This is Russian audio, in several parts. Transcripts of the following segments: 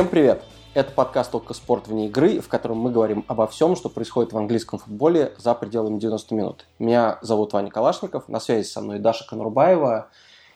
Всем привет! Это подкаст «Только спорт вне игры», в котором мы говорим обо всем, что происходит в английском футболе за пределами 90 минут. Меня зовут Ваня Калашников, на связи со мной Даша Конурбаева.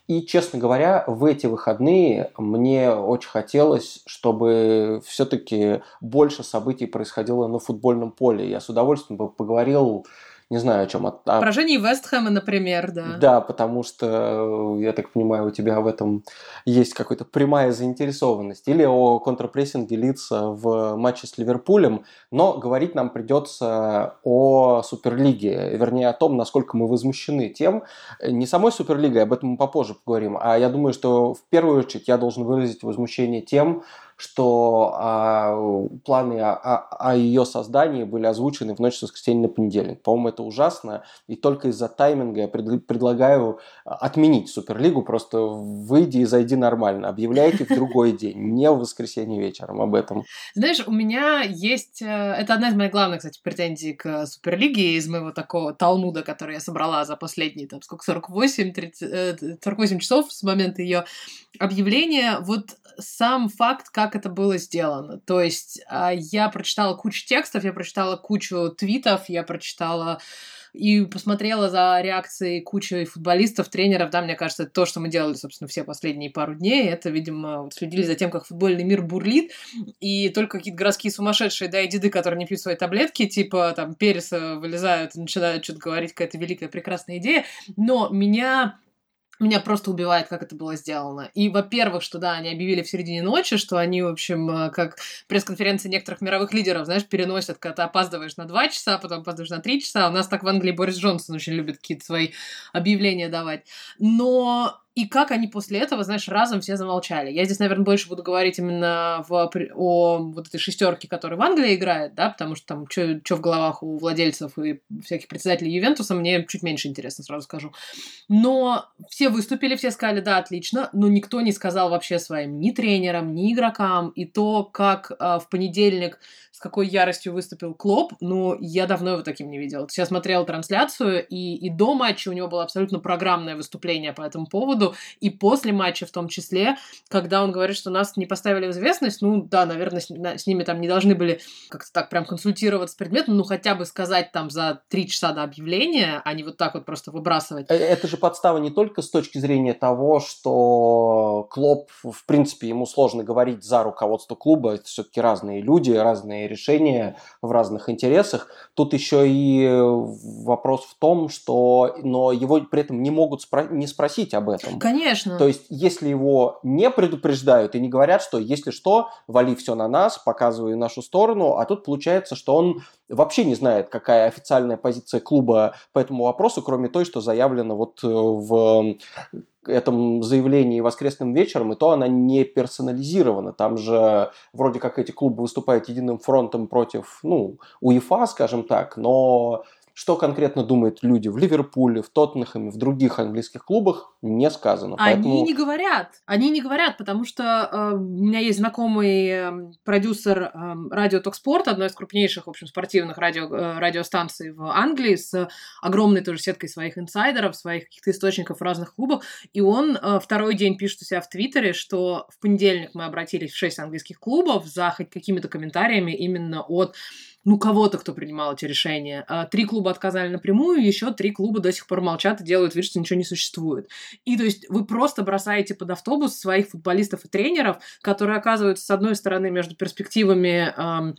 И, честно говоря, в эти выходные мне очень хотелось, чтобы все-таки больше событий происходило на футбольном поле. Я с удовольствием бы поговорил не знаю о чем. О, о... Поражение Вестхэма, например, да. Да, потому что, я так понимаю, у тебя в этом есть какая-то прямая заинтересованность. Или о контрпрессинге лица в матче с Ливерпулем, но говорить нам придется о Суперлиге, вернее о том, насколько мы возмущены тем, не самой Суперлигой, об этом мы попозже поговорим, а я думаю, что в первую очередь я должен выразить возмущение тем, что а, планы о, о, ее создании были озвучены в ночь с воскресенья на понедельник. По-моему, это ужасно, и только из-за тайминга я пред, предлагаю отменить Суперлигу, просто выйди и зайди нормально, объявляйте в другой день, не в воскресенье вечером об этом. Знаешь, у меня есть... Э, это одна из моих главных, кстати, претензий к Суперлиге из моего такого талмуда, который я собрала за последние, там, сколько, 48, 30, 48 часов с момента ее объявления. Вот сам факт, как это было сделано. То есть а, я прочитала кучу текстов, я прочитала кучу твитов, я прочитала и посмотрела за реакцией кучи футболистов, тренеров, да, мне кажется, то, что мы делали, собственно, все последние пару дней, это, видимо, следили за тем, как футбольный мир бурлит, и только какие-то городские сумасшедшие, да, и деды, которые не пьют свои таблетки, типа, там, Переса вылезают и начинают что-то говорить, какая-то великая, прекрасная идея, но меня меня просто убивает, как это было сделано. И, во-первых, что да, они объявили в середине ночи, что они, в общем, э, как пресс-конференции некоторых мировых лидеров, знаешь, переносят, когда ты опаздываешь на два часа, потом опаздываешь на три часа. У нас так в Англии Борис Джонсон очень любит какие-то свои объявления давать. Но и как они после этого, знаешь, разом все замолчали. Я здесь, наверное, больше буду говорить именно в, о вот этой шестерке, которая в Англии играет, да, потому что там что в головах у владельцев и всяких председателей Ювентуса, мне чуть меньше интересно, сразу скажу. Но все выступили, все сказали, да, отлично, но никто не сказал вообще своим ни тренерам, ни игрокам. И то, как э, в понедельник с какой яростью выступил Клоп, ну, я давно его таким не видела. Я смотрела трансляцию, и, и до матча у него было абсолютно программное выступление по этому поводу, и после матча в том числе, когда он говорит, что нас не поставили в известность, ну, да, наверное, с, с ними там не должны были как-то так прям консультироваться предметом, ну, хотя бы сказать там за три часа до объявления, а не вот так вот просто выбрасывать. Э, это же подстава не только с точки зрения того, что Клоп, в принципе, ему сложно говорить за руководство клуба, это все-таки разные люди, разные решения в разных интересах. Тут еще и вопрос в том, что но его при этом не могут спро- не спросить об этом. Конечно. То есть, если его не предупреждают и не говорят, что если что, вали все на нас, показывай нашу сторону, а тут получается, что он вообще не знает, какая официальная позиция клуба по этому вопросу, кроме той, что заявлено вот э, в этом заявлении воскресным вечером, и то она не персонализирована. Там же вроде как эти клубы выступают единым фронтом против, ну, УЕФА, скажем так, но что конкретно думают люди в Ливерпуле, в Тоттенхэме, в других английских клубах, не сказано. Они Поэтому... не говорят. Они не говорят, потому что э, у меня есть знакомый э, продюсер э, радио Токспорт, одной из крупнейших, в общем, спортивных радио, э, радиостанций в Англии, с огромной тоже сеткой своих инсайдеров, своих каких-то источников в разных клубах. И он э, второй день пишет у себя в Твиттере, что в понедельник мы обратились в шесть английских клубов за хоть какими-то комментариями именно от ну, кого-то, кто принимал эти решения. А, три клуба отказали напрямую, еще три клуба до сих пор молчат и делают вид, что ничего не существует. И то есть вы просто бросаете под автобус своих футболистов и тренеров, которые оказываются, с одной стороны, между перспективами эм,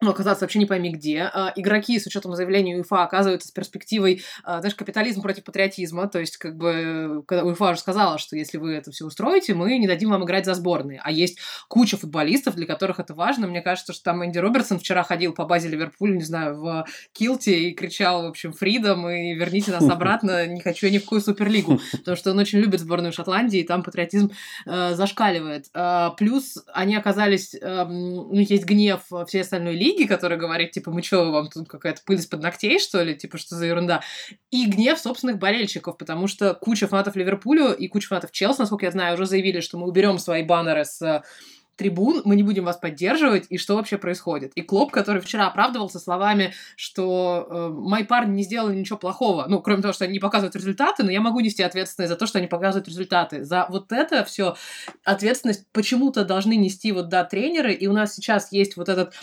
ну, оказаться вообще не пойми где. А, игроки с учетом заявления УЕФА оказываются с перспективой, а, знаешь, капитализм против патриотизма. То есть, как бы, когда УЕФА уже сказала, что если вы это все устроите, мы не дадим вам играть за сборные. А есть куча футболистов, для которых это важно. Мне кажется, что там Энди Робертсон вчера ходил по базе Ливерпуля, не знаю, в Килте и кричал, в общем, фридом и верните нас обратно, не хочу я ни в какую суперлигу. Потому что он очень любит сборную Шотландии, и там патриотизм э, зашкаливает. Э, плюс они оказались, э, у них есть гнев всей остальной лиги, лиги, который говорит, типа, мы что, вам тут какая-то пыль из-под ногтей, что ли? Типа, что за ерунда? И гнев собственных болельщиков, потому что куча фанатов Ливерпуля и куча фанатов Челси, насколько я знаю, уже заявили, что мы уберем свои баннеры с трибун, мы не будем вас поддерживать, и что вообще происходит. И Клоп, который вчера оправдывался словами, что э, мои парни не сделали ничего плохого, ну, кроме того, что они не показывают результаты, но я могу нести ответственность за то, что они показывают результаты. За вот это все ответственность почему-то должны нести вот, да, тренеры, и у нас сейчас есть вот этот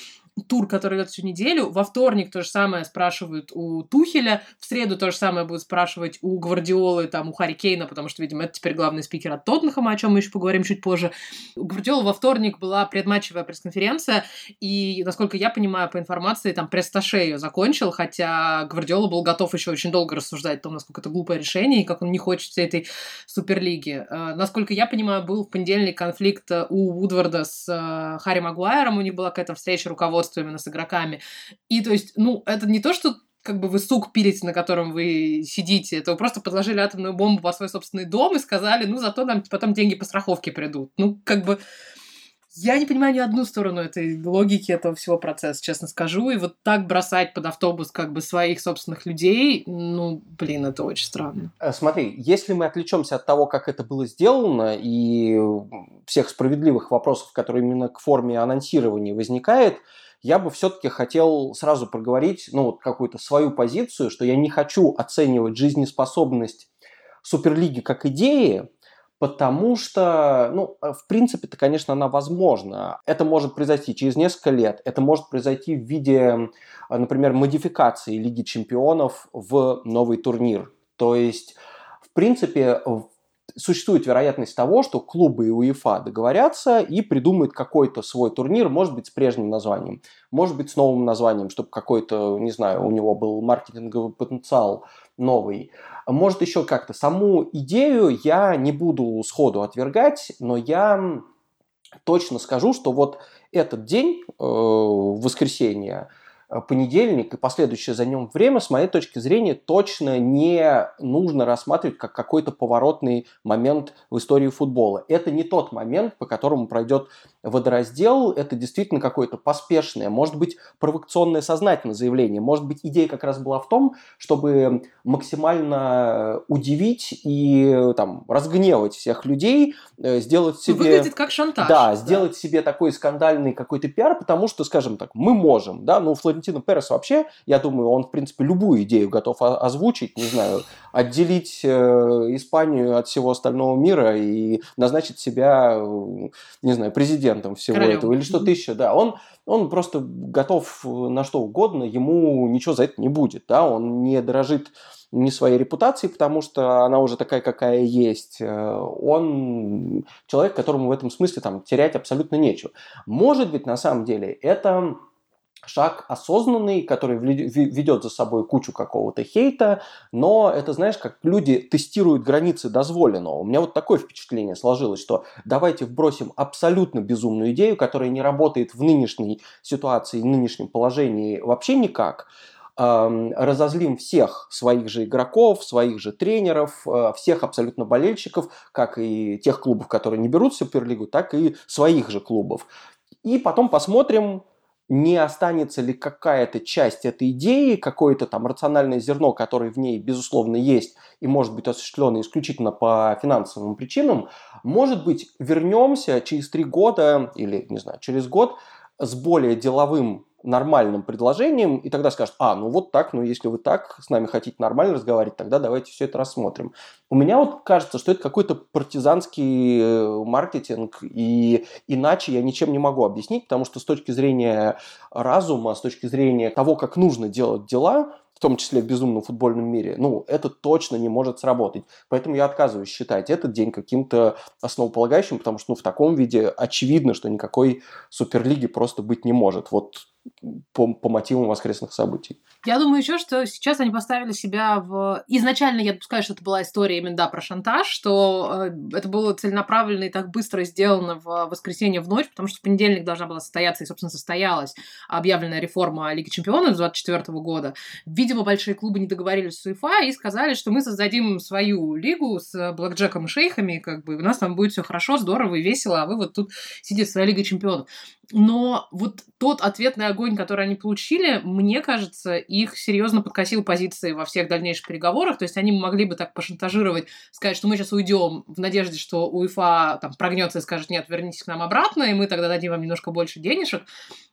тур, который идет всю неделю. Во вторник то же самое спрашивают у Тухеля, в среду то же самое будут спрашивать у Гвардиолы, там, у Харри Кейна, потому что, видимо, это теперь главный спикер от Тоттенхэма, о чем мы еще поговорим чуть позже. У Гвардиолы во вторник была предматчевая пресс-конференция, и, насколько я понимаю по информации, там пресс-таше ее закончил, хотя Гвардиола был готов еще очень долго рассуждать о том, насколько это глупое решение, и как он не хочет всей этой Суперлиги. Э, насколько я понимаю, был в понедельник конфликт у Вудварда с э, Харри Магуайром, у них была какая-то встреча руководства руководство именно с игроками. И то есть, ну, это не то, что как бы вы сук пилите, на котором вы сидите, это вы просто подложили атомную бомбу по свой собственный дом и сказали, ну, зато нам потом деньги по страховке придут. Ну, как бы я не понимаю ни одну сторону этой логики этого всего процесса, честно скажу. И вот так бросать под автобус как бы своих собственных людей, ну, блин, это очень странно. Э, смотри, если мы отвлечемся от того, как это было сделано, и всех справедливых вопросов, которые именно к форме анонсирования возникает, я бы все-таки хотел сразу проговорить, ну, вот какую-то свою позицию, что я не хочу оценивать жизнеспособность Суперлиги как идеи, потому что, ну, э, в принципе-то, конечно, она возможна. Это может произойти через несколько лет. Это может произойти в виде, э, например, модификации Лиги чемпионов в новый турнир. То есть, в принципе, существует вероятность того, что клубы и УЕФА договорятся и придумают какой-то свой турнир, может быть, с прежним названием, может быть, с новым названием, чтобы какой-то, не знаю, у него был маркетинговый потенциал новый. Может, еще как-то. Саму идею я не буду сходу отвергать, но я точно скажу, что вот этот день, э, воскресенье, понедельник и последующее за ним время, с моей точки зрения, точно не нужно рассматривать как какой-то поворотный момент в истории футбола. Это не тот момент, по которому пройдет водораздел, это действительно какое-то поспешное, может быть, провокационное сознательное заявление. Может быть, идея как раз была в том, чтобы максимально удивить и там, разгневать всех людей, э, сделать ну, себе... Выглядит как шантаж. Да, сделать да. себе такой скандальный какой-то пиар, потому что, скажем так, мы можем, да, ну, Флорентино Перес вообще, я думаю, он, в принципе, любую идею готов озвучить, не знаю, отделить э, Испанию от всего остального мира и назначить себя, э, не знаю, президентом всего Королем. этого или что-то еще, да. Он, он просто готов на что угодно, ему ничего за это не будет, да, он не дорожит не своей репутацией, потому что она уже такая, какая есть. Э, он человек, которому в этом смысле там терять абсолютно нечего. Может быть, на самом деле, это шаг осознанный, который ведет за собой кучу какого-то хейта, но это, знаешь, как люди тестируют границы дозволенного. У меня вот такое впечатление сложилось, что давайте вбросим абсолютно безумную идею, которая не работает в нынешней ситуации, в нынешнем положении вообще никак, разозлим всех своих же игроков, своих же тренеров, э, всех абсолютно болельщиков, как и тех клубов, которые не берут Суперлигу, так и своих же клубов. И потом посмотрим, не останется ли какая-то часть этой идеи, какое-то там рациональное зерно, которое в ней, безусловно, есть и может быть осуществлено исключительно по финансовым причинам, может быть, вернемся через три года или, не знаю, через год с более деловым нормальным предложением, и тогда скажут, а, ну вот так, ну если вы так с нами хотите нормально разговаривать, тогда давайте все это рассмотрим. У меня вот кажется, что это какой-то партизанский э, маркетинг, и иначе я ничем не могу объяснить, потому что с точки зрения разума, с точки зрения того, как нужно делать дела, в том числе в безумном футбольном мире, ну, это точно не может сработать. Поэтому я отказываюсь считать этот день каким-то основополагающим, потому что ну, в таком виде очевидно, что никакой суперлиги просто быть не может. Вот по, по мотивам воскресных событий. Я думаю еще, что сейчас они поставили себя в... Изначально я допускаю, что это была история именно, да, про шантаж, что э, это было целенаправленно и так быстро сделано в воскресенье в ночь, потому что в понедельник должна была состояться, и, собственно, состоялась объявленная реформа Лиги Чемпионов 2024 года. Видимо, большие клубы не договорились с УЕФА и сказали, что мы создадим свою лигу с блэкджеком и шейхами, как бы у нас там будет все хорошо, здорово и весело, а вы вот тут сидите в своей Лиге Чемпионов. Но вот тот ответный огонь, который они получили, мне кажется, их серьезно подкосил позиции во всех дальнейших переговорах. То есть они могли бы так пошантажировать, сказать, что мы сейчас уйдем в надежде, что УЕФА там прогнется и скажет, нет, вернитесь к нам обратно, и мы тогда дадим вам немножко больше денежек.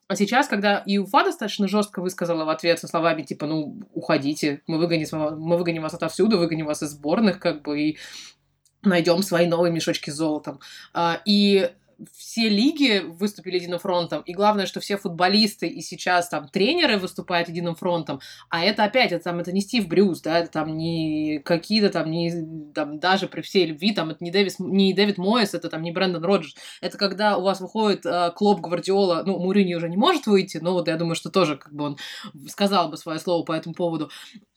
А сейчас, когда и УФА достаточно жестко высказала в ответ со словами типа, ну, уходите, мы выгоним, мы выгоним вас отовсюду, выгоним вас из сборных, как бы, и найдем свои новые мешочки с золотом. А, и все лиги выступили единым фронтом, и главное, что все футболисты и сейчас там тренеры выступают единым фронтом, а это опять, это, там, это не Стив Брюс, да, это там не какие-то там, не, там, даже при всей любви, там, это не, Дэвис, не Дэвид Мойс, это там не Брэндон Роджерс, это когда у вас выходит э, Клоп Гвардиола, ну, Мурини уже не может выйти, но вот я думаю, что тоже как бы он сказал бы свое слово по этому поводу,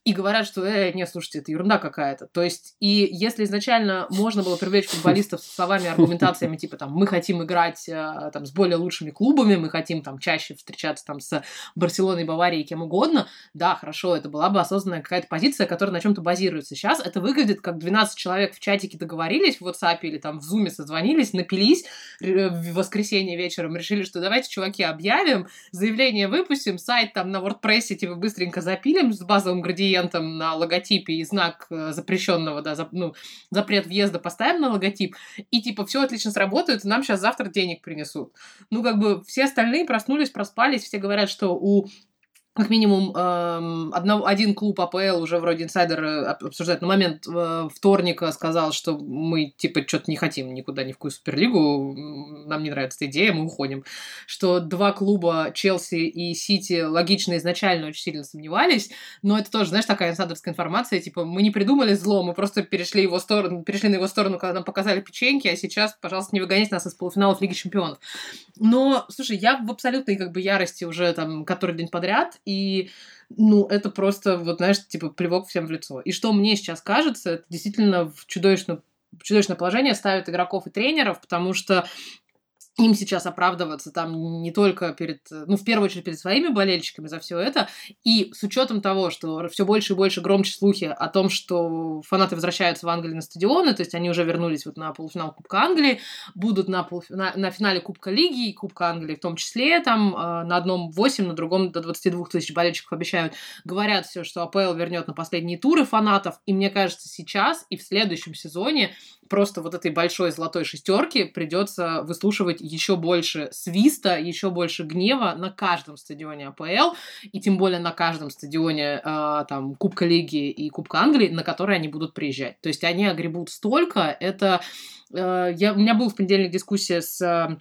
и говорят, что, э, не, слушайте, это ерунда какая-то. То есть, и если изначально можно было привлечь футболистов с словами, аргументациями, типа, там, мы хотим играть э, там, с более лучшими клубами, мы хотим там чаще встречаться там с Барселоной, Баварией, кем угодно, да, хорошо, это была бы осознанная какая-то позиция, которая на чем-то базируется. Сейчас это выглядит как 12 человек в чатике договорились в WhatsApp или там в Zoom созвонились, напились э, в воскресенье вечером, решили, что давайте, чуваки, объявим, заявление выпустим, сайт там на WordPress типа быстренько запилим с базовым градиентом, клиентам на логотипе и знак э, запрещенного, да, за, ну, запрет въезда поставим на логотип, и типа все отлично сработает, и нам сейчас завтра денег принесут. Ну, как бы все остальные проснулись, проспались, все говорят, что у как минимум эм, одно, один клуб АПЛ уже вроде инсайдер э, обсуждает на момент э, вторника сказал, что мы типа что-то не хотим никуда ни в какую суперлигу, нам не нравится эта идея, мы уходим. Что два клуба Челси и Сити логично изначально очень сильно сомневались, но это тоже, знаешь, такая инсайдерская информация, типа мы не придумали зло, мы просто перешли его сторону, перешли на его сторону, когда нам показали печеньки, а сейчас, пожалуйста, не выгоняйте нас из полуфиналов Лиги Чемпионов. Но, слушай, я в абсолютной как бы ярости уже там который день подряд, и ну, это просто, вот, знаешь, типа, плевок всем в лицо. И что мне сейчас кажется, это действительно в чудовищное, чудовищное положение ставит игроков и тренеров, потому что им сейчас оправдываться там не только перед, ну, в первую очередь перед своими болельщиками за все это, и с учетом того, что все больше и больше громче слухи о том, что фанаты возвращаются в Англию на стадионы, то есть они уже вернулись вот на полуфинал Кубка Англии, будут на, полуф... на, на финале Кубка Лиги и Кубка Англии в том числе, там э, на одном 8, на другом до 22 тысяч болельщиков обещают, говорят все, что АПЛ вернет на последние туры фанатов, и мне кажется, сейчас и в следующем сезоне просто вот этой большой золотой шестерки придется выслушивать еще больше свиста, еще больше гнева на каждом стадионе АПЛ, и тем более на каждом стадионе э, там Кубка Лиги и Кубка Англии, на которые они будут приезжать. То есть они огребут столько, это... Э, я, у меня был в понедельник дискуссия с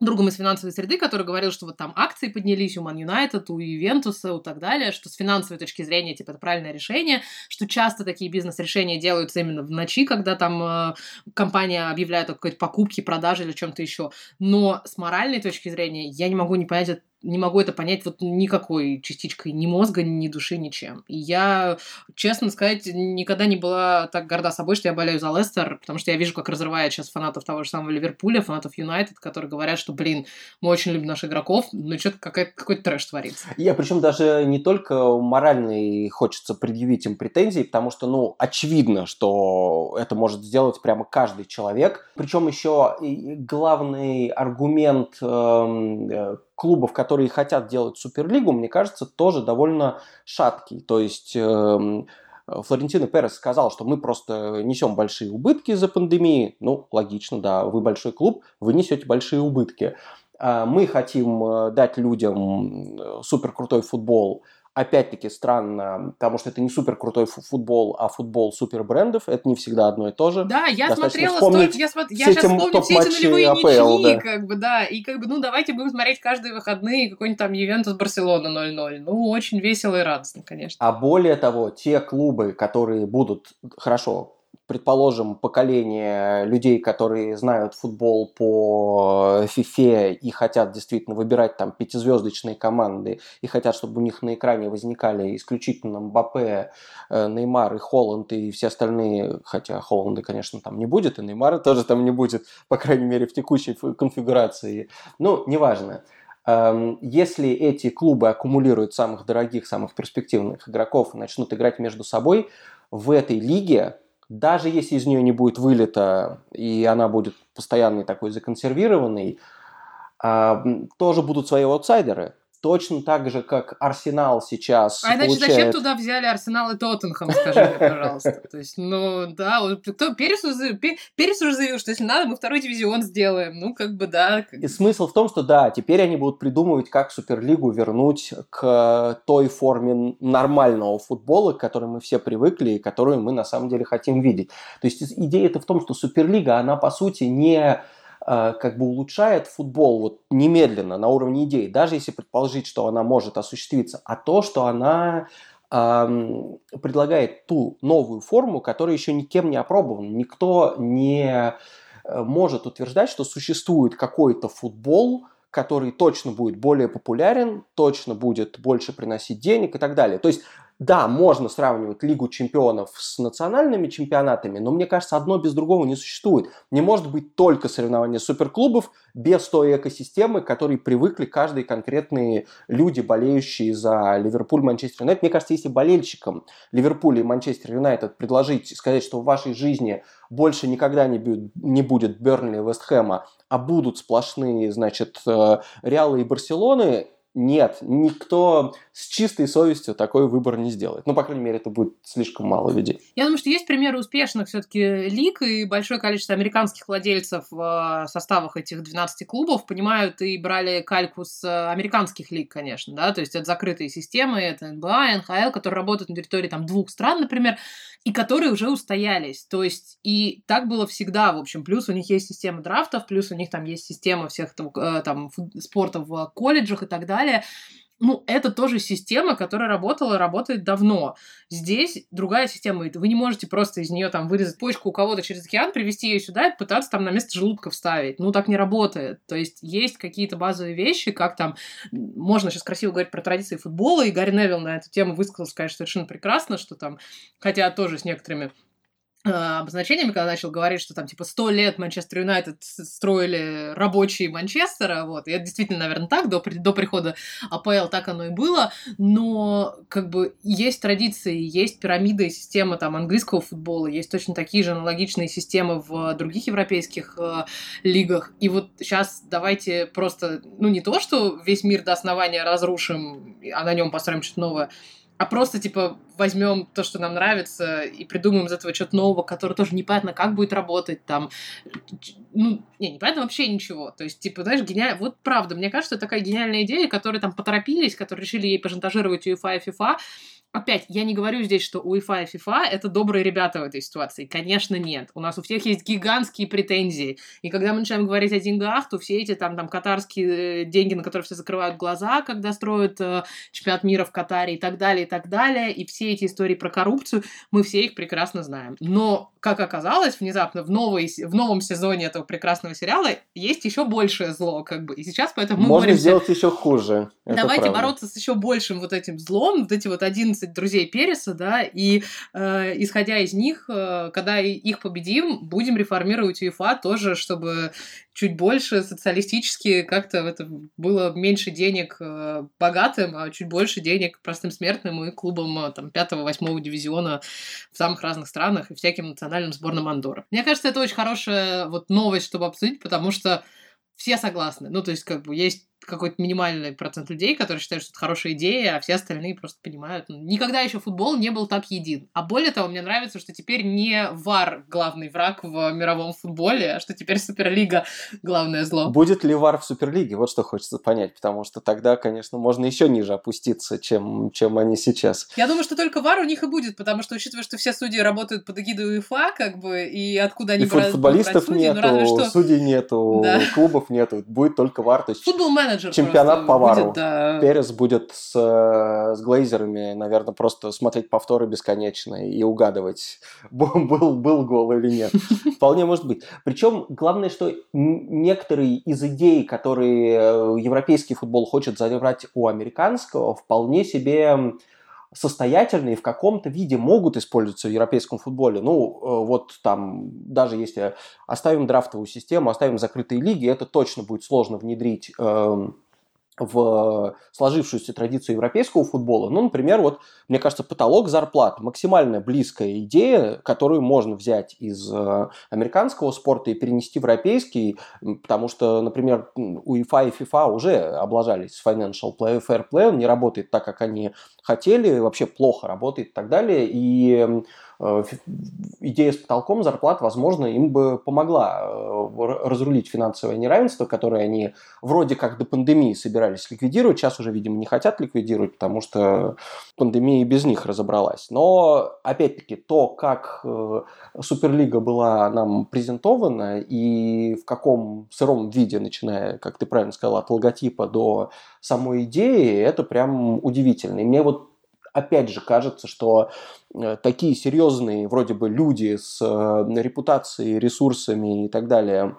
другом из финансовой среды, который говорил, что вот там акции поднялись у Ман Юнайтед, у Ювентуса и так далее, что с финансовой точки зрения, типа, это правильное решение, что часто такие бизнес-решения делаются именно в ночи, когда там э, компания объявляет о какой-то покупке, продаже или чем-то еще. Но с моральной точки зрения я не могу не понять не могу это понять вот никакой частичкой ни мозга, ни души, ничем. И я, честно сказать, никогда не была так горда собой, что я болею за Лестер, потому что я вижу, как разрывает сейчас фанатов того же самого Ливерпуля, фанатов Юнайтед, которые говорят, что, блин, мы очень любим наших игроков, но что-то какой-то трэш творится. Я причем даже не только моральный хочется предъявить им претензии, потому что, ну, очевидно, что это может сделать прямо каждый человек. Причем еще главный аргумент эм, э, клубов, которые хотят делать Суперлигу, мне кажется, тоже довольно шаткий. То есть э, Флорентино Перес сказал, что мы просто несем большие убытки из-за пандемии. Ну, логично, да, вы большой клуб, вы несете большие убытки. А мы хотим э, дать людям э, супер крутой футбол, опять-таки странно, потому что это не супер крутой футбол, а футбол супер брендов. Это не всегда одно и то же. Да, я смотрела, стоит, я, смо... я сейчас помню все эти нулевые АПЛ, ничьи, да. как бы, да, и как бы, ну, давайте будем смотреть каждые выходные какой-нибудь там Ювентус Барселона 0-0. Ну, очень весело и радостно, конечно. А более того, те клубы, которые будут, хорошо, предположим, поколение людей, которые знают футбол по FIFA и хотят действительно выбирать там пятизвездочные команды и хотят, чтобы у них на экране возникали исключительно Мбаппе, э, Неймар и Холланд и все остальные, хотя Холланда, конечно, там не будет, и Неймара тоже там не будет, по крайней мере, в текущей конфигурации. Ну, неважно. Эм, если эти клубы аккумулируют самых дорогих, самых перспективных игроков и начнут играть между собой, в этой лиге даже если из нее не будет вылета, и она будет постоянной такой законсервированной, а, тоже будут свои аутсайдеры. Точно так же, как Арсенал сейчас А иначе получает... зачем туда взяли Арсенал и Тоттенхэм, скажи мне, пожалуйста. То есть, ну, да, вот кто, Перес, уже- Пе- Перес уже заявил, что если надо, мы второй дивизион сделаем. Ну, как бы, да. как- И смысл в том, что да, теперь они будут придумывать, как Суперлигу вернуть к той форме нормального футбола, к которой мы все привыкли и которую мы на самом деле хотим видеть. То есть идея-то в том, что Суперлига, она по сути не как бы улучшает футбол вот немедленно на уровне идей, даже если предположить, что она может осуществиться, а то, что она ам, предлагает ту новую форму, которая еще никем не опробована. Никто не э, может утверждать, что существует какой-то футбол, который точно будет более популярен, точно будет больше приносить денег и так далее. То есть, да, можно сравнивать Лигу чемпионов с национальными чемпионатами, но мне кажется, одно без другого не существует. Не может быть только соревнования суперклубов без той экосистемы, к которой привыкли каждые конкретные люди, болеющие за Ливерпуль, Манчестер Юнайтед. Мне кажется, если болельщикам Ливерпуля и Манчестер Юнайтед предложить, сказать, что в вашей жизни больше никогда не будет, не будет Бернли и Вестхэма, а будут сплошные, значит, э, Реалы и Барселоны, нет, никто с чистой совестью такой выбор не сделает. Ну, по крайней мере, это будет слишком мало людей. Я думаю, что есть примеры успешных все-таки лиг, и большое количество американских владельцев в э, составах этих 12 клубов понимают и брали кальку с э, американских лиг, конечно, да, то есть это закрытые системы, это НБА, НХЛ, которые работают на территории там двух стран, например, и которые уже устоялись. То есть и так было всегда, в общем. Плюс у них есть система драфтов, плюс у них там есть система всех там, э, там фут- спорта в колледжах и так далее. Ну, это тоже система, которая работала работает давно. Здесь другая система. Вы не можете просто из нее там вырезать почку у кого-то через океан, привезти ее сюда и пытаться там на место желудка вставить. Ну, так не работает. То есть есть какие-то базовые вещи, как там... Можно сейчас красиво говорить про традиции футбола, и Гарри Невилл на эту тему высказался, конечно, совершенно прекрасно, что там, хотя тоже с некоторыми обозначениями, когда начал говорить, что там типа сто лет Манчестер Юнайтед строили рабочие Манчестера, вот, и это действительно, наверное, так, до, до прихода АПЛ так оно и было, но как бы есть традиции, есть пирамида и система там английского футбола, есть точно такие же аналогичные системы в других европейских э, лигах, и вот сейчас давайте просто, ну не то, что весь мир до основания разрушим, а на нем построим что-то новое, а просто, типа, возьмем то, что нам нравится, и придумаем из этого что-то нового, которое тоже непонятно, как будет работать, там, ну, не, непонятно вообще ничего. То есть, типа, знаешь, гениально... Вот правда, мне кажется, это такая гениальная идея, которые там поторопились, которые решили ей пошантажировать УЕФА и ФИФА. Опять, я не говорю здесь, что УЕФА и ФИФА — это добрые ребята в этой ситуации. Конечно, нет. У нас у всех есть гигантские претензии. И когда мы начинаем говорить о деньгах, то все эти там, там катарские э, деньги, на которые все закрывают глаза, когда строят э, чемпионат мира в Катаре и так далее, и так далее, и все эти истории про коррупцию, мы все их прекрасно знаем. Но, как оказалось, внезапно в, новой, в новом сезоне этого прекрасного сериала есть еще большее зло, как бы. И сейчас поэтому мы Можно боремся сделать еще хуже. Давайте правда. бороться с еще большим вот этим злом, вот эти вот 11 друзей Переса, да, и э, исходя из них, э, когда их победим, будем реформировать УЕФА тоже, чтобы чуть больше социалистически как-то это было меньше денег э, богатым, а чуть больше денег простым смертным и клубам э, там 5-8 дивизиона в самых разных странах и всяким национальным сборным Андоры. Мне кажется, это очень хорошая вот новость, чтобы обсудить, потому что все согласны. Ну, то есть, как бы, есть какой-то минимальный процент людей, которые считают, что это хорошая идея, а все остальные просто понимают. Ну, никогда еще футбол не был так един. А более того, мне нравится, что теперь не ВАР главный враг в мировом футболе, а что теперь Суперлига главное зло. Будет ли вар в Суперлиге? Вот что хочется понять, потому что тогда, конечно, можно еще ниже опуститься, чем, чем они сейчас. Я думаю, что только ВАР у них и будет, потому что, учитывая, что все судьи работают под эгидой УЕФА, как бы, и откуда они И брать- футболистов брать судей, нету, ну разве что судей нету, Да. клубов нету, будет только вар. То есть футбол-менеджер Чемпионат по вару. будет, да. Перес будет с, э, с глейзерами, наверное, просто смотреть повторы бесконечно и угадывать, был, был, гол или нет. Вполне может быть. Причем главное, что некоторые из идей, которые э, европейский футбол хочет забрать у американского, вполне себе состоятельные в каком-то виде могут использоваться в европейском футболе. Ну, э, вот там, даже если оставим драфтовую систему, оставим закрытые лиги, это точно будет сложно внедрить эм, в сложившуюся традицию европейского футбола. Ну, например, вот, мне кажется, потолок зарплат – максимально близкая идея, которую можно взять из э, американского спорта и перенести в европейский, потому что, например, UEFA и FIFA уже облажались financial play, fair play, он не работает так, как они хотели, вообще плохо работает и так далее, и Э, идея с потолком зарплат, возможно, им бы помогла э, разрулить финансовое неравенство, которое они вроде как до пандемии собирались ликвидировать. Сейчас уже, видимо, не хотят ликвидировать, потому что пандемия и без них разобралась. Но, опять-таки, то, как э, Суперлига была нам презентована и в каком сыром виде, начиная, как ты правильно сказал, от логотипа до самой идеи, это прям удивительно. И мне вот опять же, кажется, что э, такие серьезные вроде бы люди с э, репутацией, ресурсами и так далее,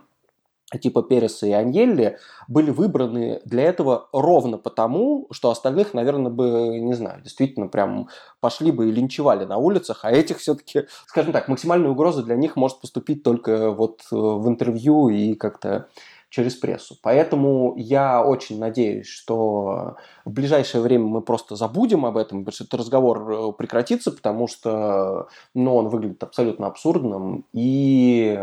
типа Переса и Аньелли, были выбраны для этого ровно потому, что остальных, наверное, бы, не знаю, действительно прям пошли бы и линчевали на улицах, а этих все-таки, скажем так, максимальная угроза для них может поступить только вот э, в интервью и как-то через прессу. Поэтому я очень надеюсь, что в ближайшее время мы просто забудем об этом, потому что этот разговор э, прекратится, потому что ну, он выглядит абсолютно абсурдным. И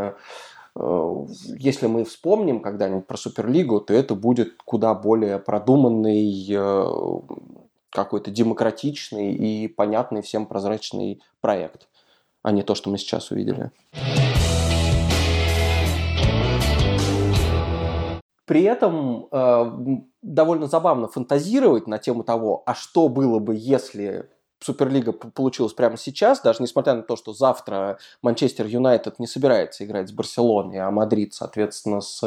э, если мы вспомним когда-нибудь про Суперлигу, то это будет куда более продуманный, э, какой-то демократичный и понятный всем прозрачный проект, а не то, что мы сейчас увидели. При этом э, довольно забавно фантазировать на тему того, а что было бы, если Суперлига получилась прямо сейчас, даже несмотря на то, что завтра Манчестер Юнайтед не собирается играть с Барселоной, а Мадрид, соответственно, с,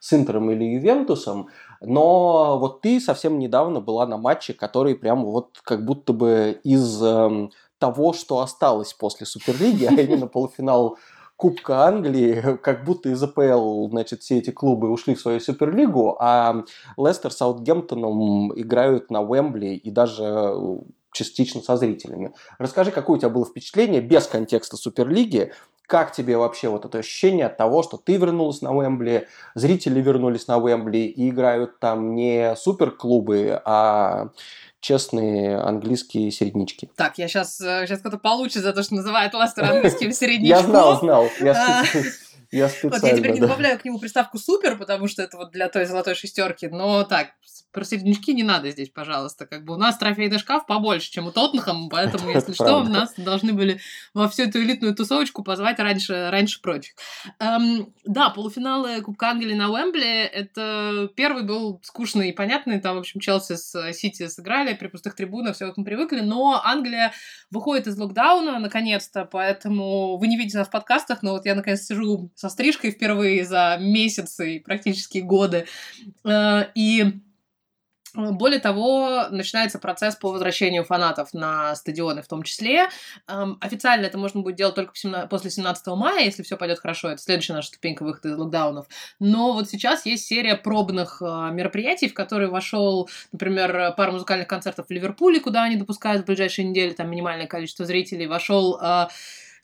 с Интером или Ювентусом. Но вот ты совсем недавно была на матче, который прямо вот как будто бы из э, того, что осталось после Суперлиги, а именно полуфинал Кубка Англии, как будто из АПЛ, значит, все эти клубы ушли в свою Суперлигу, а Лестер с Саутгемптоном играют на Уэмбли и даже э, частично со зрителями. Расскажи, какое у тебя было впечатление без контекста Суперлиги, как тебе вообще вот это ощущение от того, что ты вернулась на Уэмбли, зрители вернулись на Уэмбли и играют там не суперклубы, а честные английские середнячки. Так, я сейчас, сейчас кто-то получит за то, что называет Ластер английским середнячком. Я знал, знал. Я специально, вот я теперь не добавляю к нему приставку супер, потому что это вот для той золотой шестерки. Но так, про середнячки не надо здесь, пожалуйста. Как бы у нас трофейный шкаф побольше, чем у Тоттенхэма, поэтому, если что, у нас должны были во всю эту элитную тусовочку позвать раньше, раньше прочих. Эм, да, полуфиналы Кубка Англии на Уэмбли, это первый был скучный и понятный, там, в общем, Челси с Сити сыграли при пустых трибунах, все как мы привыкли, но Англия выходит из локдауна, наконец-то, поэтому вы не видите нас в подкастах, но вот я, наконец, сижу со стрижкой впервые за месяцы и практически годы, э, и более того, начинается процесс по возвращению фанатов на стадионы в том числе. Эм, официально это можно будет делать только после 17 мая, если все пойдет хорошо. Это следующая наша ступенька выхода из локдаунов. Но вот сейчас есть серия пробных э, мероприятий, в которые вошел, например, пара музыкальных концертов в Ливерпуле, куда они допускают в ближайшие недели там минимальное количество зрителей. Вошел э,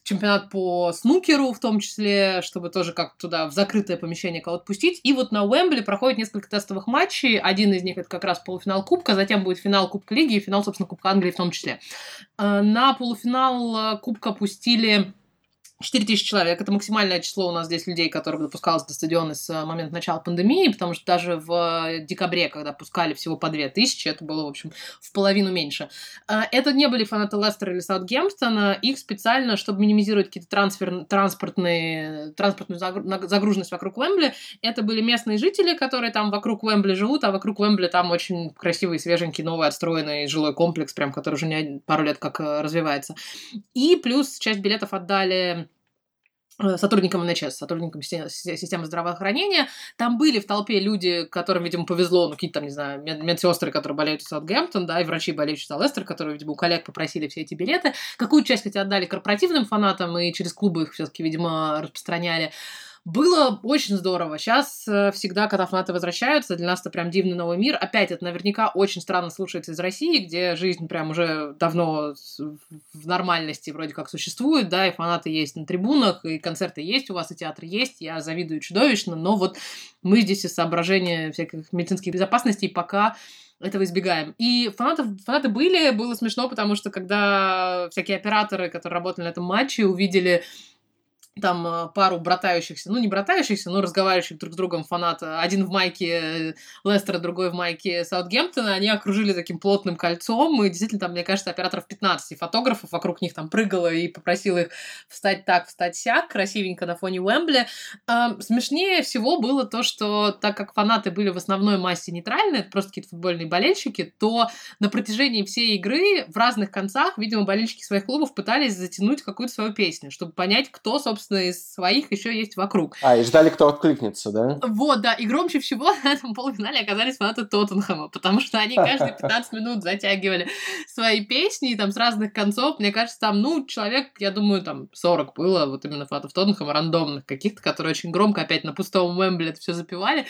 чемпионат по снукеру в том числе, чтобы тоже как туда в закрытое помещение кого-то пустить. И вот на Уэмбли проходит несколько тестовых матчей. Один из них это как раз полуфинал Кубка, затем будет финал Кубка Лиги и финал, собственно, Кубка Англии в том числе. Э, на полуфинал э, Кубка пустили 4 тысячи человек. Это максимальное число у нас здесь людей, которых допускалось до стадиона с э, момента начала пандемии, потому что даже в декабре, когда пускали всего по 2 тысячи, это было, в общем, в половину меньше. А, это не были фанаты Лестера или Саутгемптона. Их специально, чтобы минимизировать какие-то трансфер, транспортные, транспортную загруженность вокруг Уэмбли, это были местные жители, которые там вокруг Уэмбли живут, а вокруг Уэмбли там очень красивый, свеженький, новый отстроенный жилой комплекс, прям, который уже не пару лет как э, развивается. И плюс часть билетов отдали Э, сотрудникам НХС, сотрудникам системы здравоохранения. Там были в толпе люди, которым, видимо, повезло, ну, какие-то там, не знаю, мед медсестры, которые болеют за Саутгемптон, да, и врачи, болеющие за Лестер, которые, видимо, у коллег попросили все эти билеты. Какую часть, кстати, отдали корпоративным фанатам и через клубы их все-таки, видимо, распространяли. Было очень здорово. Сейчас э, всегда, когда фанаты возвращаются, для нас это прям дивный новый мир. Опять, это наверняка очень странно слушается из России, где жизнь прям уже давно в нормальности вроде как существует, да, и фанаты есть на трибунах, и концерты есть у вас, и театры есть. Я завидую чудовищно, но вот мы здесь из соображения всяких медицинских безопасностей пока этого избегаем. И фанатов, фанаты были, было смешно, потому что когда всякие операторы, которые работали на этом матче, увидели там э, пару братающихся, ну не братающихся, но разговаривающих друг с другом фаната, один в майке Лестера, другой в майке Саутгемптона, они окружили таким плотным кольцом, и действительно там, мне кажется, операторов 15 фотографов вокруг них там прыгало и попросил их встать так, встать сяк, красивенько на фоне Уэмбли. Смешнее всего было то, что так как фанаты были в основной массе нейтральные, это просто какие-то футбольные болельщики, то на протяжении всей игры в разных концах, видимо, болельщики своих клубов пытались затянуть какую-то свою песню, чтобы понять, кто, собственно, из своих еще есть вокруг. А, и ждали, кто откликнется, да? Вот, да. И громче всего на этом полуфинале оказались фанаты Тоттенхэма, потому что они каждые 15 минут затягивали свои песни, там, с разных концов. Мне кажется, там, ну, человек, я думаю, там, 40 было, вот именно фанатов Тоттенхэма, рандомных каких-то, которые очень громко опять на пустом Уэмбли это все запивали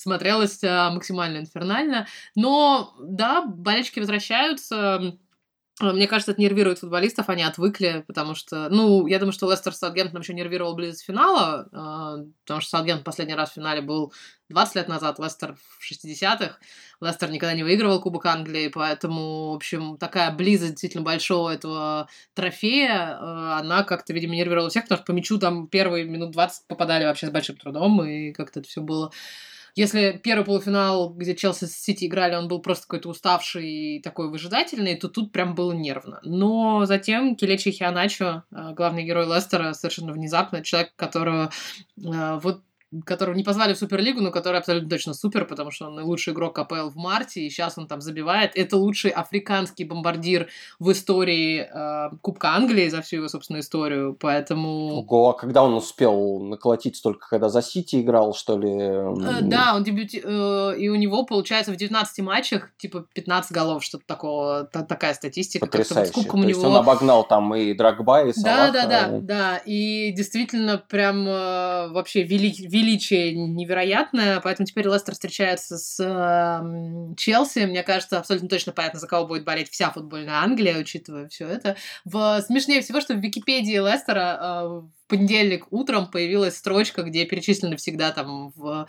смотрелось а, максимально инфернально. Но, да, болельщики возвращаются, Э, мне кажется, это нервирует футболистов, они отвыкли, потому что, ну, я думаю, что Лестер с Саутгемптоном еще нервировал близость финала, э, потому что Саутгемптон последний раз в финале был 20 лет назад, Лестер в 60-х. Лестер никогда не выигрывал Кубок Англии, поэтому, в общем, такая близость действительно большого этого трофея, э, она как-то, видимо, нервировала всех, потому что по мячу там первые минут 20 попадали вообще с большим трудом, и как-то это все было если первый полуфинал, где Челси с Сити играли, он был просто какой-то уставший и такой выжидательный, то тут прям было нервно. Но затем Келечи Хианачо, э, главный герой Лестера, совершенно внезапно, человек, которого э, вот которого не позвали в Суперлигу, но который абсолютно точно супер, потому что он лучший игрок АПЛ в марте, и сейчас он там забивает. Это лучший африканский бомбардир в истории э, Кубка Англии за всю его собственную историю, поэтому... Ого, а когда он успел наколотить столько, когда за Сити играл, что ли? Э, да, он дебюти... Э, и у него, получается, в 19 матчах, типа, 15 голов, что-то такого, та- такая статистика. Потрясающе. То него... есть он обогнал там и Драгба, и Салаха. Да, да, да, да, и действительно прям э, вообще великий величие невероятное, поэтому теперь Лестер встречается с э, Челси. Мне кажется, абсолютно точно понятно, за кого будет болеть вся футбольная Англия, учитывая все это. В... Смешнее всего, что в Википедии Лестера э, понедельник утром появилась строчка, где перечислены всегда там в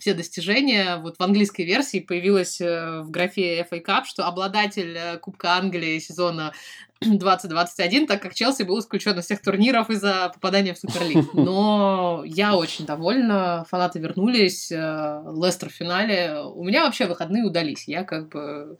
все достижения. Вот в английской версии появилась э, в графе FA Cup, что обладатель э, Кубка Англии сезона 2021, так как Челси был исключен из всех турниров из-за попадания в Суперлиг. Но я очень довольна, фанаты вернулись, э, Лестер в финале. У меня вообще выходные удались. Я как бы...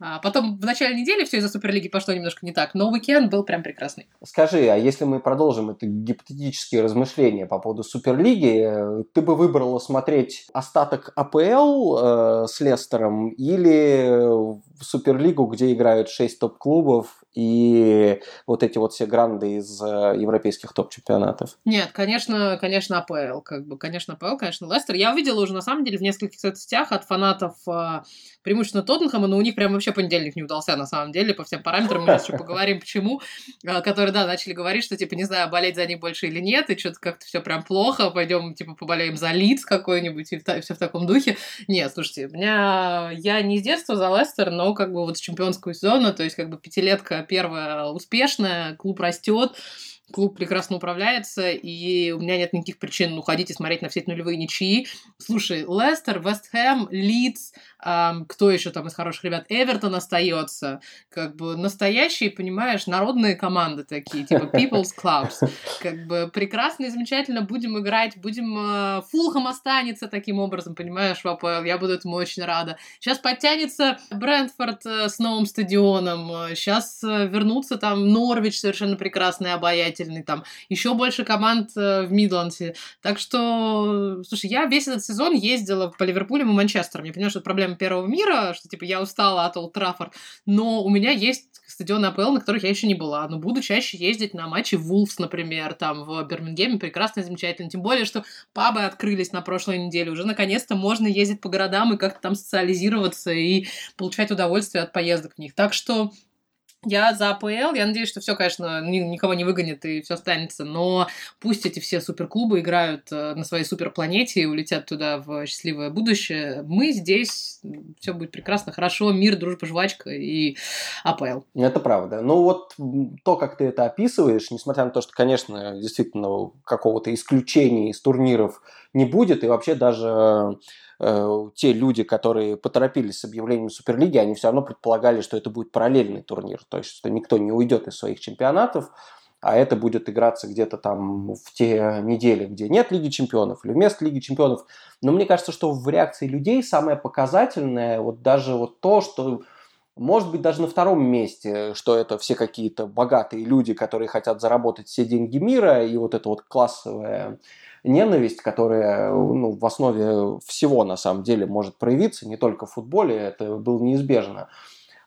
А потом в начале недели все из-за Суперлиги пошло немножко не так, но уикенд был прям прекрасный. Скажи, а если мы продолжим это гипотетические размышления по поводу Суперлиги, ты бы выбрала смотреть остаток АПЛ э, с Лестером или в Суперлигу, где играют 6 топ-клубов и вот эти вот все гранды из э, европейских топ-чемпионатов? Нет, конечно, конечно, АПЛ, как бы, конечно, АПЛ, конечно, Лестер. Я увидела уже, на самом деле, в нескольких соцсетях от фанатов э, преимущественно Тоттенхэма, но у них прям вообще понедельник не удался, на самом деле, по всем параметрам, мы еще поговорим, почему, э, которые, да, начали говорить, что, типа, не знаю, болеть за них больше или нет, и что-то как-то все прям плохо, пойдем, типа, поболеем за Лиц какой-нибудь, и все в таком духе. Нет, слушайте, меня, я не с детства за Лестер, но как бы вот чемпионскую сезону, то есть как бы пятилетка первая успешная, клуб растет, клуб прекрасно управляется, и у меня нет никаких причин уходить и смотреть на все эти нулевые ничьи. Слушай, Лестер, Вест Хэм, Лидс, кто еще там из хороших ребят? Эвертон остается. Как бы настоящие, понимаешь, народные команды такие, типа People's Clubs. Как бы прекрасно и замечательно будем играть, будем... Э, Фулхам останется таким образом, понимаешь, в АПЛ. Я буду этому очень рада. Сейчас подтянется Брентфорд э, с новым стадионом. Сейчас э, вернутся там Норвич совершенно прекрасный, обаять замечательный, там еще больше команд э, в Мидланде. Так что, слушай, я весь этот сезон ездила по Ливерпулю и Манчестеру. Я понимаю, что это проблема первого мира, что типа я устала от Олд Траффорд, но у меня есть стадионы АПЛ, на которых я еще не была, но буду чаще ездить на матчи Вулфс, например, там в Бирмингеме, прекрасно, замечательно. Тем более, что пабы открылись на прошлой неделе, уже наконец-то можно ездить по городам и как-то там социализироваться и получать удовольствие от поездок в них. Так что Я за АПЛ, я надеюсь, что все, конечно, никого не выгонит и все останется, но пусть эти все суперклубы играют э, на своей суперпланете и улетят туда в счастливое будущее. Мы здесь, все будет прекрасно, хорошо, мир, дружба, жвачка и АПЛ. Это правда. Ну вот то, как ты это описываешь, несмотря на то, что, конечно, действительно какого-то исключения из турниров не будет, и вообще даже те люди, которые поторопились с объявлением Суперлиги, они все равно предполагали, что это будет параллельный турнир, то есть что никто не уйдет из своих чемпионатов, а это будет играться где-то там в те недели, где нет Лиги Чемпионов или вместо Лиги Чемпионов. Но мне кажется, что в реакции людей самое показательное вот даже вот то, что может быть, даже на втором месте, что это все какие-то богатые люди, которые хотят заработать все деньги мира, и вот это вот классовая ненависть, которая ну, в основе всего на самом деле может проявиться, не только в футболе, это было неизбежно.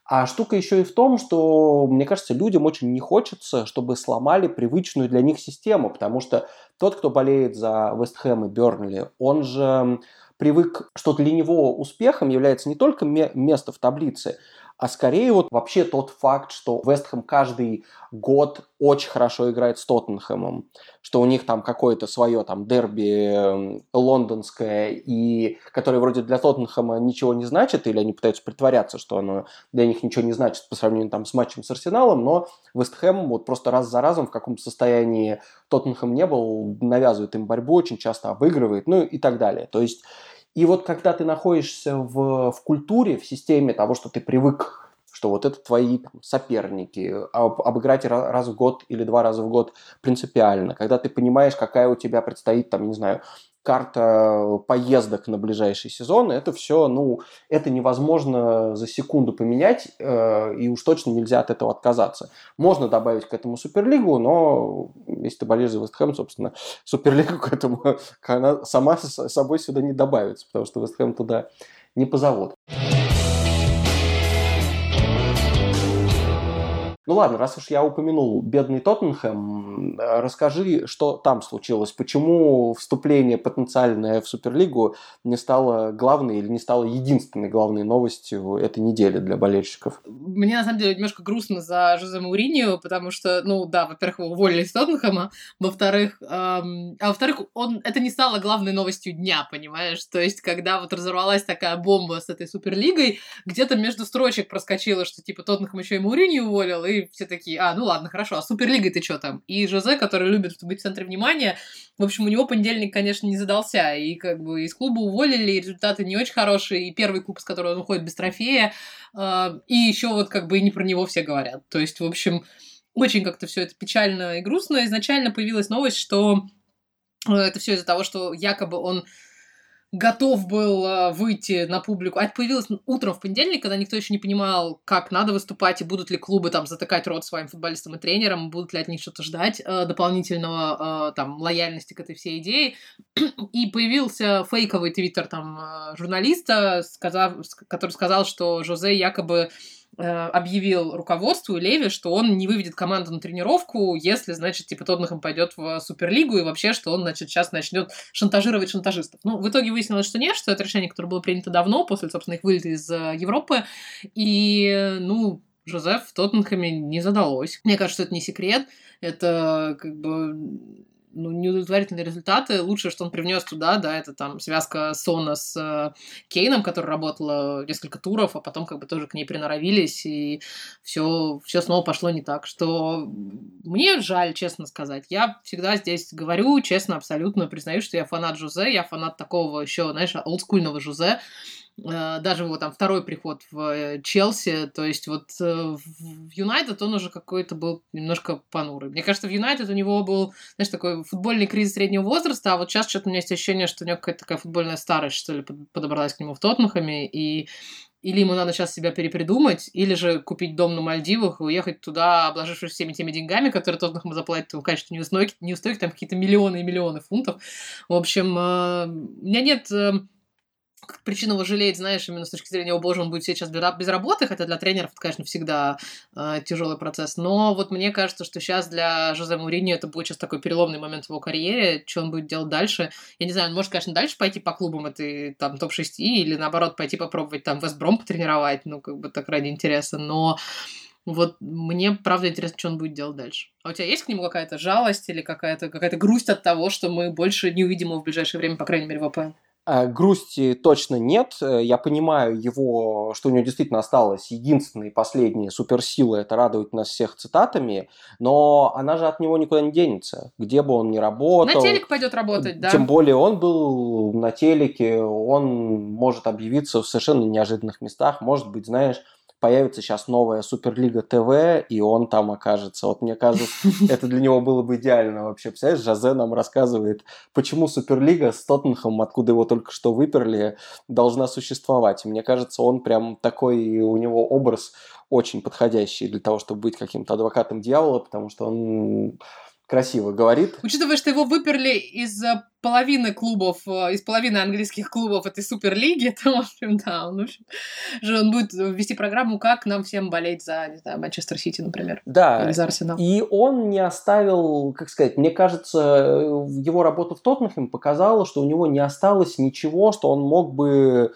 А штука еще и в том, что, мне кажется, людям очень не хочется, чтобы сломали привычную для них систему, потому что тот, кто болеет за Вестхэм и Бернли, он же привык, что для него успехом является не только место в таблице, а скорее вот вообще тот факт, что Вестхэм каждый год очень хорошо играет с Тоттенхэмом, что у них там какое-то свое там дерби эм, лондонское, и которое вроде для Тоттенхэма ничего не значит, или они пытаются притворяться, что оно для них ничего не значит по сравнению там с матчем с Арсеналом, но Вестхэм вот просто раз за разом в каком состоянии Тоттенхэм не был, навязывает им борьбу, очень часто обыгрывает, ну и так далее. То есть и вот когда ты находишься в, в культуре, в системе того, что ты привык, что вот это твои там, соперники, об, обыграть раз в год или два раза в год принципиально, когда ты понимаешь, какая у тебя предстоит, там, не знаю, карта поездок на ближайший сезон, это все, ну, это невозможно за секунду поменять, э, и уж точно нельзя от этого отказаться. Можно добавить к этому Суперлигу, но если ты болеешь за Вестхэм, собственно, Суперлигу к этому она сама собой сюда не добавится, потому что Вестхэм туда не позовут. Ну ладно, раз уж я упомянул бедный Тоттенхэм, расскажи, что там случилось. Почему вступление потенциальное в Суперлигу не стало главной или не стало единственной главной новостью этой недели для болельщиков? Мне на самом деле немножко грустно за Жозе Мауриньо, потому что, ну да, во-первых, его уволили из Тоттенхэма, во-вторых, эм, а во-вторых, он это не стало главной новостью дня, понимаешь? То есть, когда вот разорвалась такая бомба с этой Суперлигой, где-то между строчек проскочило, что типа Тоттенхэм еще и Мауриньо уволил, и все такие, а, ну ладно, хорошо, а Суперлига ты что там? И Жозе, который любит быть в центре внимания, в общем, у него понедельник, конечно, не задался, и как бы из клуба уволили, и результаты не очень хорошие, и первый клуб, с которого он уходит без трофея, э, и еще вот как бы и не про него все говорят. То есть, в общем, очень как-то все это печально и грустно. Изначально появилась новость, что э, это все из-за того, что якобы он готов был э, выйти на публику. А это появилось утром в понедельник, когда никто еще не понимал, как надо выступать, и будут ли клубы там затыкать рот своим футболистам и тренерам, будут ли от них что-то ждать э, дополнительного э, там лояльности к этой всей идее. И появился фейковый твиттер там журналиста, сказав, который сказал, что Жозе якобы объявил руководству Леви, что он не выведет команду на тренировку, если, значит, типа Тоттенхэм пойдет в Суперлигу, и вообще, что он, значит, сейчас начнет шантажировать шантажистов. Ну, в итоге выяснилось, что нет, что это решение, которое было принято давно, после, собственно, их вылета из э, Европы, и, ну, Жозеф в Тоттенхэме не задалось. Мне кажется, это не секрет, это как бы ну, неудовлетворительные результаты. Лучшее, что он привнес туда, да, это там связка Сона с э, Кейном, которая работала несколько туров, а потом как бы тоже к ней приноровились, и все, все снова пошло не так. Что мне жаль, честно сказать. Я всегда здесь говорю, честно, абсолютно признаю, что я фанат Жузе, я фанат такого еще, знаешь, олдскульного Жузе, даже его там второй приход в э, Челси, то есть вот э, в Юнайтед он уже какой-то был немножко понурый. Мне кажется, в Юнайтед у него был, знаешь, такой футбольный кризис среднего возраста, а вот сейчас что-то у меня есть ощущение, что у него какая-то такая футбольная старость, что ли, подобралась к нему в Тоттенхэме, и или ему надо сейчас себя перепридумать, или же купить дом на Мальдивах и уехать туда, обложившись всеми теми деньгами, которые Тоттенхэм заплатит в качестве неустойки, неустойки там какие-то миллионы и миллионы фунтов. В общем, у меня нет причина его жалеть, знаешь, именно с точки зрения, его боже, он будет сейчас без работы, хотя для тренеров это, конечно, всегда э, тяжелый процесс. Но вот мне кажется, что сейчас для Жозе Маурини это будет сейчас такой переломный момент в его карьере, что он будет делать дальше. Я не знаю, он может, конечно, дальше пойти по клубам этой там топ-6 или наоборот пойти попробовать там Вестбром потренировать, ну, как бы так ради интереса, но Вот мне, правда, интересно, что он будет делать дальше. А у тебя есть к нему какая-то жалость или какая-то какая грусть от того, что мы больше не увидим его в ближайшее время, по крайней мере, в АПЛ? А, грусти точно нет. Я понимаю его, что у него действительно осталась единственная и последняя суперсила – это радовать нас всех цитатами, но она же от него никуда не денется, где бы он ни работал. На телек пойдет работать, да. Тем более он был на телеке, он может объявиться в совершенно неожиданных местах, может быть, знаешь, появится сейчас новая Суперлига ТВ, и он там окажется. Вот мне кажется, это для него было бы идеально вообще. Представляешь, Жозе нам рассказывает, почему Суперлига с Тоттенхэмом, откуда его только что выперли, должна существовать. Мне кажется, он прям такой, у него образ очень подходящий для того, чтобы быть каким-то адвокатом дьявола, потому что он красиво говорит. Учитывая, что его выперли из э, половины клубов, э, из половины английских клубов этой суперлиги, то, в общем, да, он, в общем, же он будет вести программу, как нам всем болеть за, не знаю, Манчестер Сити, например. Да. Или за Арсенал. И он не оставил, как сказать, мне кажется, его работа в Тоттенхэм показала, что у него не осталось ничего, что он мог бы Э,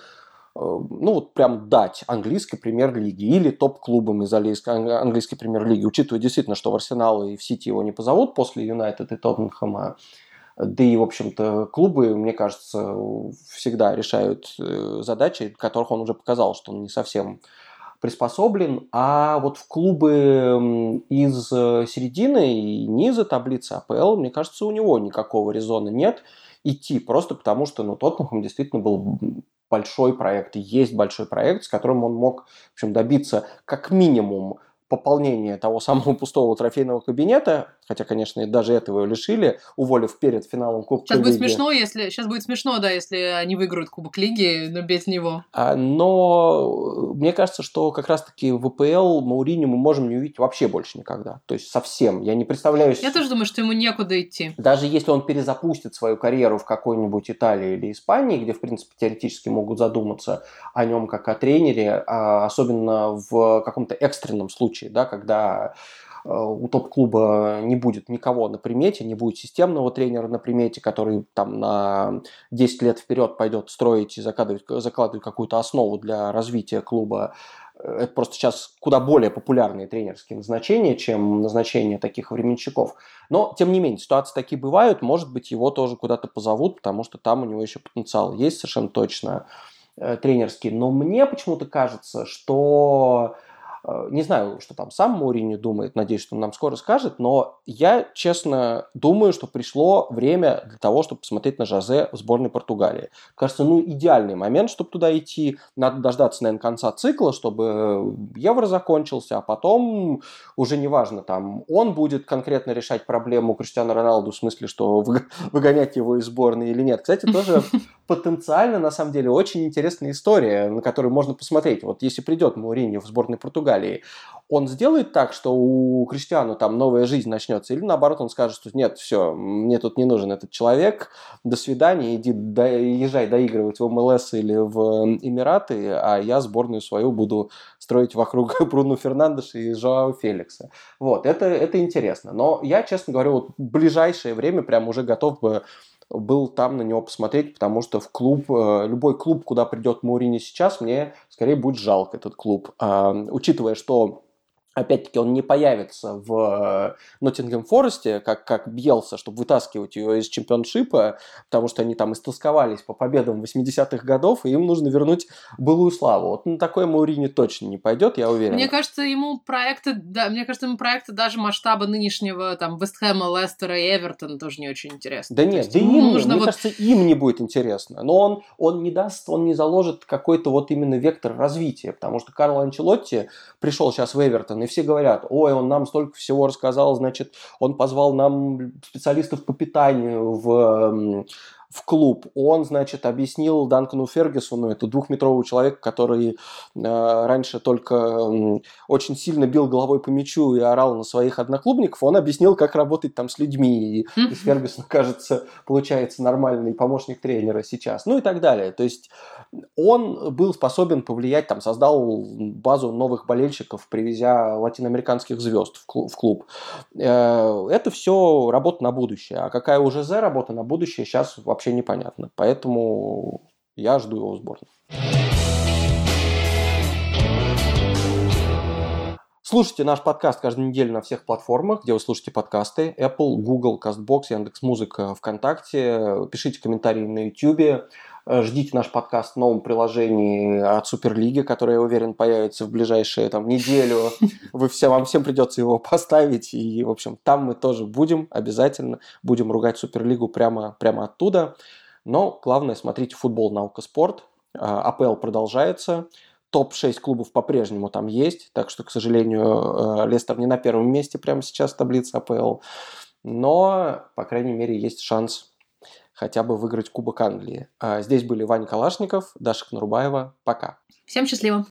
ну вот прям дать английской премьер-лиги или топ-клубам из английской премьер-лиги, учитывая действительно, что в Арсенал и в Сити его не позовут после Юнайтед и Тоттенхэма, да и, в общем-то, клубы, мне кажется, всегда решают э, задачи, которых он уже показал, что он не совсем приспособлен, а вот в клубы из э, середины и низа таблицы АПЛ, мне кажется, у него никакого резона нет идти, просто потому что ну, Тоттенхэм действительно был большой проект, и есть большой проект, с которым он мог в общем, добиться как минимум пополнения того самого пустого трофейного кабинета, хотя, конечно, даже этого его лишили, уволив перед финалом Кубка Сейчас Лиги. будет смешно, если сейчас будет смешно, да, если они выиграют Кубок Лиги, но без него. А, но мне кажется, что как раз-таки в ВПЛ Маурини мы можем не увидеть вообще больше никогда. То есть совсем. Я не представляю... Я тоже думаю, что ему некуда идти. Даже если он перезапустит свою карьеру в какой-нибудь Италии или Испании, где, в принципе, теоретически могут задуматься о нем как о тренере, а особенно в каком-то экстренном случае, да, когда Э, у топ-клуба не будет никого на примете, не будет системного тренера на примете, который там на 10 лет вперед пойдет строить и закладывать, закладывать какую-то основу для развития клуба. Это просто сейчас куда более популярные тренерские назначения, чем назначение таких временщиков. Но, тем не менее, ситуации такие бывают. Может быть, его тоже куда-то позовут, потому что там у него еще потенциал есть совершенно точно э, тренерский. Но мне почему-то кажется, что Э, не знаю, что там сам Мourinho думает, надеюсь, что он нам скоро скажет, но я, честно, думаю, что пришло время для того, чтобы посмотреть на Жозе в сборной Португалии. Кажется, ну, идеальный момент, чтобы туда идти. Надо дождаться, наверное, конца цикла, чтобы Евро закончился, а потом уже неважно, там, он будет конкретно решать проблему Криштиану Роналду в смысле, что выгонять его из сборной или нет. Кстати, тоже потенциально, на самом деле, очень интересная история, на которую можно посмотреть. Вот если придет Мауриньо в сборной Португалии, он сделает так, что у Криштиану там новая жизнь начнется, или наоборот он скажет, что нет, все, мне тут не нужен этот человек, до свидания, иди, до, езжай доигрывать в МЛС или в Эмираты, а я сборную свою буду строить вокруг Бруно Фернандеша и Жоао Феликса. Вот, это, это интересно. Но я, честно говоря, вот в ближайшее время прям уже готов бы был там на него посмотреть, потому что в клуб, э, любой клуб, куда придет Маурини сейчас, мне скорее будет жалко этот клуб. А, учитывая, что опять-таки, он не появится в Ноттингем Форесте, как, как Бьелса, чтобы вытаскивать ее из чемпионшипа, потому что они там истосковались по победам 80-х годов, и им нужно вернуть былую славу. Вот на такое Маурини точно не пойдет, я уверен. Мне кажется, ему проекты, да, мне кажется, ему проекты даже масштаба нынешнего там Вестхэма, Лестера и Эвертона тоже не очень интересны. Да нет, да им, нужно мне вот... кажется, им не будет интересно. Но он, он не даст, он не заложит какой-то вот именно вектор развития, потому что Карло Анчелотти пришел сейчас в Эвертон и все говорят, ой, он нам столько всего рассказал, значит, он позвал нам специалистов по питанию в в клуб. Он, значит, объяснил Данкану Фергюсону, это двухметровый человек, который э, раньше только э, очень сильно бил головой по мячу и орал на своих одноклубников, он объяснил, как работать там с людьми. И из Фергюсона, кажется, получается нормальный помощник тренера сейчас. Ну и так далее. То есть он был способен повлиять, там, создал базу новых болельщиков, привезя латиноамериканских звезд в клуб. Э, это все работа на будущее. А какая уже ЖЗ работа на будущее, сейчас вообще непонятно. Поэтому я жду его в сборной. Слушайте наш подкаст каждую неделю на всех платформах, где вы слушаете подкасты. Apple, Google, CastBox, Яндекс.Музыка, ВКонтакте. Пишите комментарии на YouTube. Ждите наш подкаст в новом приложении от Суперлиги, которое, я уверен, появится в ближайшие там, неделю. Вы все, вам всем придется его поставить. И, в общем, там мы тоже будем обязательно. Будем ругать Суперлигу прямо, прямо оттуда. Но главное, смотрите футбол, наука, спорт. АПЛ продолжается топ-6 клубов по-прежнему там есть, так что, к сожалению, э, Лестер не на первом месте прямо сейчас в таблице АПЛ, но, по крайней мере, есть шанс хотя бы выиграть Кубок Англии. А здесь были Ваня Калашников, Даша Кнурбаева. Пока. Всем счастливо.